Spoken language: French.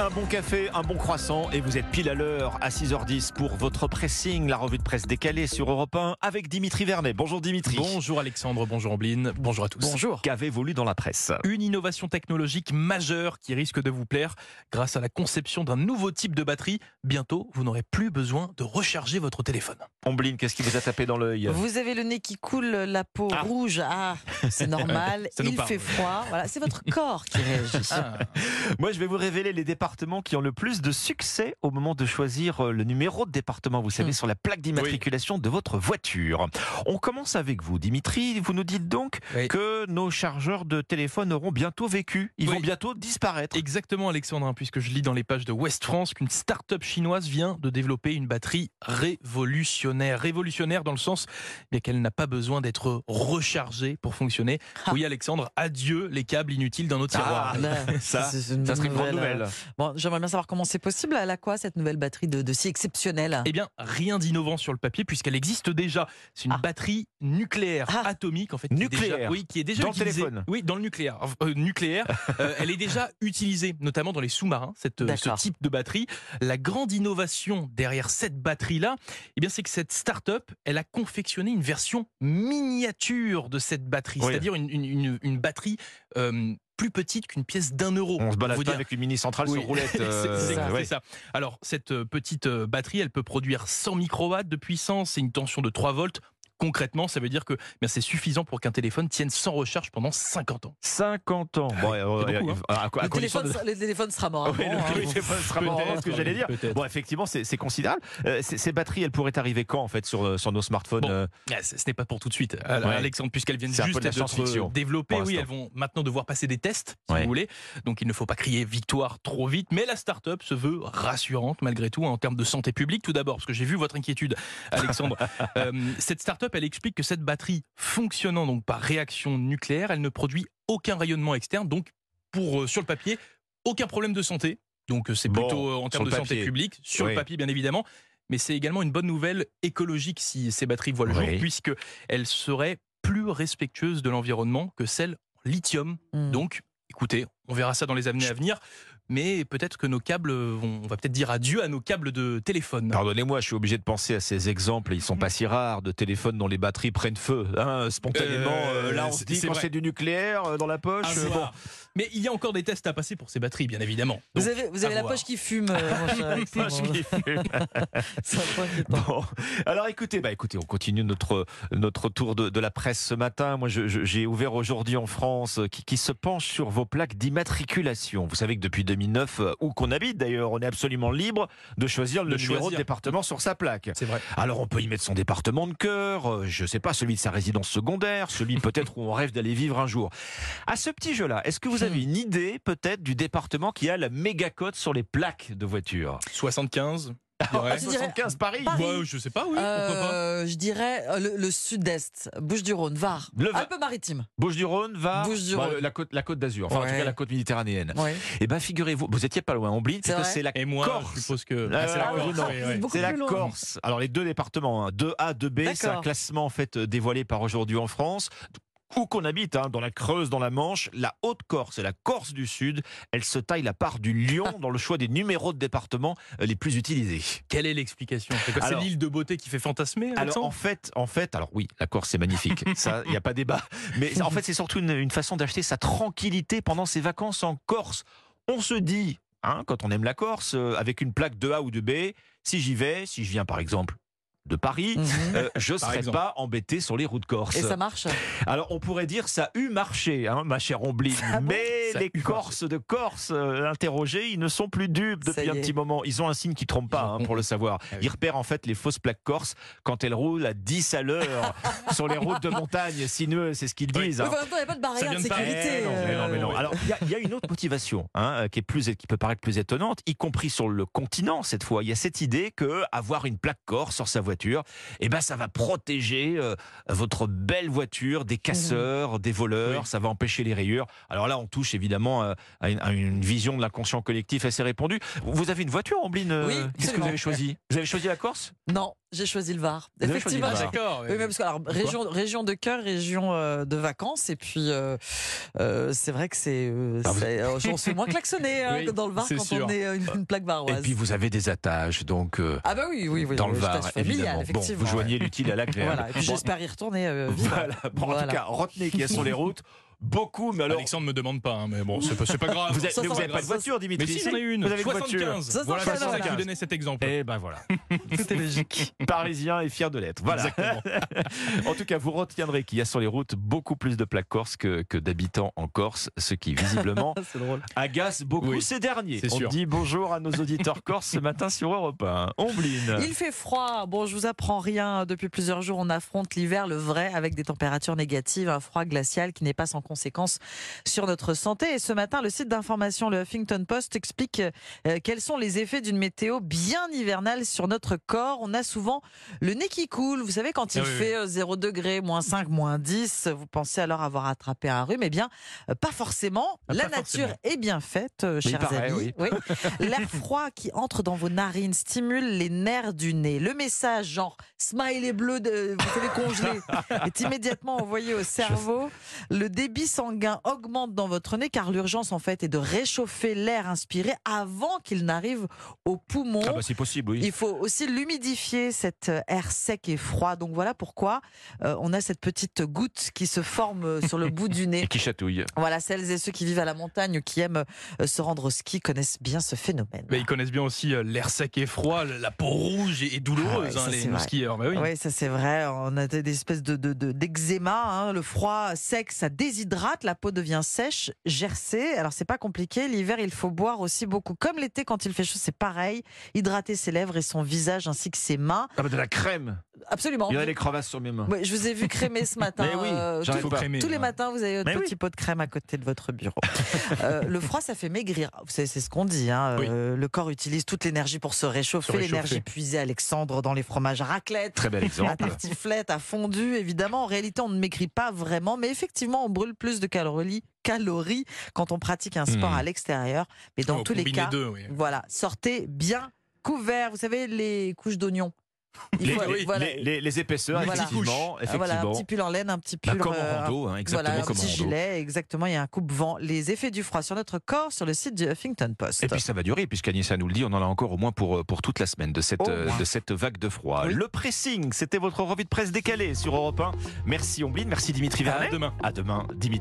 Un bon café, un bon croissant et vous êtes pile à l'heure à 6h10 pour votre pressing, la revue de presse décalée sur Europe 1 avec Dimitri Vernet. Bonjour Dimitri. Bonjour Alexandre, bonjour Ambline, bonjour à tous. Bonjour. Qu'avez-vous lu dans la presse? Une innovation technologique majeure qui risque de vous plaire grâce à la conception d'un nouveau type de batterie. Bientôt, vous n'aurez plus besoin de recharger votre téléphone. Ambline, qu'est-ce qui vous a tapé dans l'œil? Vous avez le nez qui coule, la peau Ah. rouge. Ah, c'est normal. Il parle. fait froid. Voilà, c'est votre corps qui réagit. Ah, Moi, je vais vous révéler les départements qui ont le plus de succès au moment de choisir euh, le numéro de département, vous savez, Hmm. sur la plaque d'immatriculation de votre voiture. On commence avec vous, Dimitri. Vous nous dites donc Oui. que nos chargeurs de téléphone auront bientôt vécu. Ils Oui. vont bientôt disparaître. Exactement Alexandre, hein, puisque je lis dans les pages de West France qu'une start-up chinoise vient de développer une batterie révolutionnaire. Révolutionnaire dans le sens qu'elle n'a pas besoin d'être rechargée pour fonctionner. Ah. Oui Alexandre, adieu les câbles inutiles dans nos tiroirs. Ah, Ça, Ça bonne serait une grande nouvelle. Bon, j'aimerais bien savoir comment c'est possible. Elle a quoi cette nouvelle batterie de, de si exceptionnelle? Eh bien, rien d'innovant sur le papier puisqu'elle existe déjà. C'est une Ah. batterie nucléaire Ah. atomique en fait. qui est Nucléaire. déjà- oui, qui est déjà Dans le utilisée. téléphone. Oui, dans le nucléaire. Euh, nucléaire. Euh, elle est déjà utilisée, notamment dans les sous-marins. Cette, euh, ce type de batterie. La grande innovation derrière cette batterie-là, eh bien, c'est que cette start-up, elle a confectionné une version miniature de cette batterie, Oui. c'est-à-dire une, une- une- une batterie euh, plus petite qu'une pièce d'un euro. On se balade pas dire. avec une mini centrale Oui. sur roulette. C'est- euh, c'est ça, ouais. c'est ça. Alors, cette euh, petite euh, batterie, elle peut produire 100 microwatts de puissance et une tension de 3 volts. Concrètement, ça veut dire que eh bien, c'est suffisant pour qu'un téléphone tienne sans recharge pendant 50 ans. 50 ans. Bon, euh, c'est beaucoup, euh, à- à le téléphone, de- le téléphone sera mort oui, le hein. téléphone sera mort ce que j'allais dire. Bon, effectivement, c'est c'est considérable. Euh, ces, ces batteries, elles pourraient arriver quand, en fait, sur, euh, sur nos smartphones Bon, euh, Ah, ce n'est pas pour tout de suite, Ouais. Alexandre, puisqu'elles viennent C'est juste de la d'être science-fiction, développées. Oui, elles vont maintenant devoir passer des tests, si Ouais. vous voulez. Donc, il ne faut pas crier victoire trop vite. Mais la start-up se veut rassurante, malgré tout, en termes de santé publique. Tout d'abord, parce que j'ai vu votre inquiétude, Alexandre. Euh, cette start-up, elle explique que cette batterie fonctionnant donc par réaction nucléaire, elle ne produit aucun rayonnement externe. Donc, pour, euh, sur le papier, aucun problème de santé. Donc, euh, c'est Bon, plutôt euh, en termes de santé publique, sur Oui. le papier, bien évidemment. Mais c'est également une bonne nouvelle écologique si ces batteries voient le Oui. jour, puisque elles seraient plus respectueuses de l'environnement que celles en lithium. Hmm. Donc, écoutez, on verra ça dans les années à venir. Mais peut-être que nos câbles vont, on va peut-être dire adieu à nos câbles de téléphone. Pardonnez-moi, je suis obligé de penser à ces exemples. Ils sont pas si rares de téléphones dont les batteries prennent feu. hein, spontanément, Euh, Euh, là, on se dit c'est quand c'est du nucléaire euh, dans la poche. Voir. Mais il y a encore des tests à passer pour ces batteries, bien évidemment. Vous avez, vous avez à la voir. poche qui fume, euh, poche qui. Bon. Alors écoutez, bah écoutez, on continue notre notre tour de, de la presse ce matin. Moi, j'ai ouvert aujourd'hui en France euh, qui, qui se penche sur vos plaques d'immatriculation. Vous savez que depuis 2009, euh, où qu'on habite d'ailleurs, on est absolument libre de choisir le De numéro choisir. de département sur sa plaque. C'est vrai. Alors on peut y mettre son département de cœur, euh, je sais pas, celui de sa résidence secondaire, celui peut-être où on rêve d'aller vivre un jour. À ce petit jeu-là, est-ce que vous avez une idée peut-être du département qui a la méga cote sur les plaques de voiture 75. je dirais. Ah, tu dirais 75 Paris. Paris. Ouais, je sais pas, oui, pourquoi pas. Euh, je dirais euh, le, le sud-est, Bouches-du-Rhône, Var, Le Var. Alpes-Maritimes. Bouches-du-Rhône va Bouches-du-Rhône. la côte la côte d'Azur, enfin en Ouais. tout cas la côte méditerranéenne. Ouais. Eh ben figurez-vous, vous étiez pas loin, C'est que vrai c'est la Et moi, Corse. je suppose que. Ah, c'est la ah, Corse, la. Alors les deux départements, hein, 2A, 2B, c'est un classement en fait euh, dévoilé par aujourd'hui en France. Où qu'on habite, hein, dans la Creuse, dans la Manche, la Haute-Corse et la Corse du Sud, elles se taillent la part du lion dans le choix des numéros de département euh, les plus utilisés. Quelle est l'explication C'est l'île de beauté qui fait fantasmer, Alors en fait, en fait, alors oui, la Corse c'est magnifique, ça il n'y a pas débat. Mais en fait c'est surtout une, une façon d'acheter sa tranquillité pendant ses vacances en Corse. On se dit, hein, quand on aime la Corse, euh, avec une plaque de A ou de B, si j'y vais, si je viens par exemple de Paris, Mhm. euh, je ne Par serai exemple. pas embêté sur les routes corse. Et ça marche Alors on pourrait dire ça a eu marché, hein, ma chère Ombline, bon mais les Corses de Corse euh, interrogés, ils ne sont plus dupes depuis un petit moment. Ils ont un signe qui trompe pas, hein, pour le savoir. Ah. Ils repèrent en fait les fausses plaques corses quand elles roulent à 10 à l'heure sur les routes de montagne sinueuses, c'est ce qu'ils disent. Oui, hein. il n'y a pas de barrière de sécurité. Eh non, mais non, mais non. Alors, il y y, a une autre motivation hein, euh, qui, est plus, qui peut paraître plus étonnante, y compris sur le continent cette fois. Il y a cette idée que avoir une plaque corse sur sa voiture, eh ben, ça va protéger euh, votre belle voiture des casseurs, des voleurs, Oui. ça va empêcher les rayures. Alors là, on touche évidemment euh, à une, à une vision de l'inconscient collectif assez répandue. Vous avez une voiture, Ambline euh, Oui, Qu'est-ce que vous avez choisi Vous avez choisi la Corse? Non, J'ai choisi le Var. Vous Effectivement. Ah, d'accord. Oui, mais parce que alors, région, région de cœur, région euh, de vacances, et puis euh, euh, c'est vrai que c'est, euh, Ah, vous- c'est- euh, on se fait moins klaxonner hein, Oui, que dans le Var quand sûr. on est euh, une, une plaque Et varoise. puis vous avez des attaches, donc euh, ah bah oui, oui, oui. dans oui, le Var, tâche familiale, évidemment. Bon, effectivement. vous joignez l'utile à l'agréable. Voilà, et puis Bon, j'espère y retourner euh. Voilà. Bon, en Voilà. tout cas, retenez qu'il y a sur les routes beaucoup, mais alors. Alexandre me demande pas, hein, mais bon, c'est pas, pas grave. Vous n'avez pas de voiture, Dimitri Mais si, j'en ai une. Vous avez une voiture 75. Ça, ça, voilà, c'est ça vous donnais cet exemple. Eh ben voilà. C'était logique. Parisien et fier de l'être. Voilà. Exactement. En tout cas, vous retiendrez qu'il y a sur les routes beaucoup plus de plaques corses que, que d'habitants en Corse, ce qui visiblement agace beaucoup Oui, ces derniers. On sûr. dit bonjour à nos auditeurs corses ce matin sur Europe 1. Ombline. Il fait froid. Bon, je vous apprends rien. Depuis plusieurs jours, on affronte l'hiver, le vrai, avec des températures négatives, un froid glacial qui n'est pas sans conséquence sur notre santé. Et ce matin, le site d'information, le Huffington Post, explique euh, quels sont les effets d'une météo bien hivernale sur notre corps. On a souvent le nez qui coule. Vous savez, quand il Ah oui, fait euh, 0 degré, moins 5, moins 10, vous pensez alors avoir attrapé un rhume. Eh bien, euh, pas forcément. Ah, La pas nature forcément. est bien faite, euh, chers paraît, amis. oui. L'air froid qui entre dans vos narines stimule les nerfs du nez. Le message, genre smiley bleu, de, vous savez, congelé, est immédiatement envoyé au cerveau. Le débit sanguin augmente dans votre nez car l'urgence, en fait, est de réchauffer l'air inspiré avant qu'il n'arrive aux poumons. Ah bah c'est possible, oui. Il faut aussi l'humidifier, cet euh, air sec et froid. Donc voilà pourquoi euh, on a cette petite goutte qui se forme euh, sur le bout du nez. Et qui chatouille. Voilà, celles et ceux qui vivent à la montagne ou qui aiment se rendre au ski connaissent bien ce phénomène. Mais ils connaissent bien aussi l'air sec et froid, la peau rouge et, douloureuse, Ah ouais, hein, les nos skieurs. Bah oui. Oui, ça c'est vrai. On a des espèces de de- de- d'eczéma. hein. Le froid sec, ça déshydrate, la peau devient sèche, gercée. Alors c'est pas compliqué. L'hiver, il faut boire aussi beaucoup. Comme l'été, quand il fait chaud, c'est pareil. Hydrater ses lèvres et son visage ainsi que ses mains. Ah bah de la crème. Absolument. Il y a des crevasses sur mes mains. Je vous ai vu crémer ce matin. Mais oui, euh, faut crémer. Tous les matins, vous avez votre Mais petit pot de crème à côté de votre bureau. Euh, le froid, ça fait maigrir. Vous savez, C'est ce qu'on dit. hein. Oui. Euh, le corps utilise toute l'énergie pour se réchauffer. L'énergie puisée, Alexandre, dans les fromages à raclette. Très bel La exemple. tartiflette à fondu, évidemment. En réalité, on ne maigrit pas vraiment, mais effectivement, on brûle plus de calories, calories quand on pratique un sport Hmm. à l'extérieur. Mais dans Oh, tous les cas, deux, oui. voilà, sortez bien couverts. Vous savez, les couches d'oignons. Il Les, faut- les- voilà. les- les- les épaisseurs, Voilà. effectivement. Ah, Voilà, un petit pull en laine, un petit Bah, pull. comme en euh, rando, hein, exactement voilà, un en petit rando. gilet, exactement. Il y a un coupe-vent. Les effets du froid sur notre corps sur le site du Huffington Post. Et puis ça va durer, puisqu'Anissa nous le dit, on en a encore au moins pour, euh, pour toute la semaine de cette, euh, de cette vague de froid. Oui. Le pressing, c'était votre revue de presse décalée sur Europe 1. Merci Ombline, merci Dimitri À Vernet. demain. À demain, Dimitri.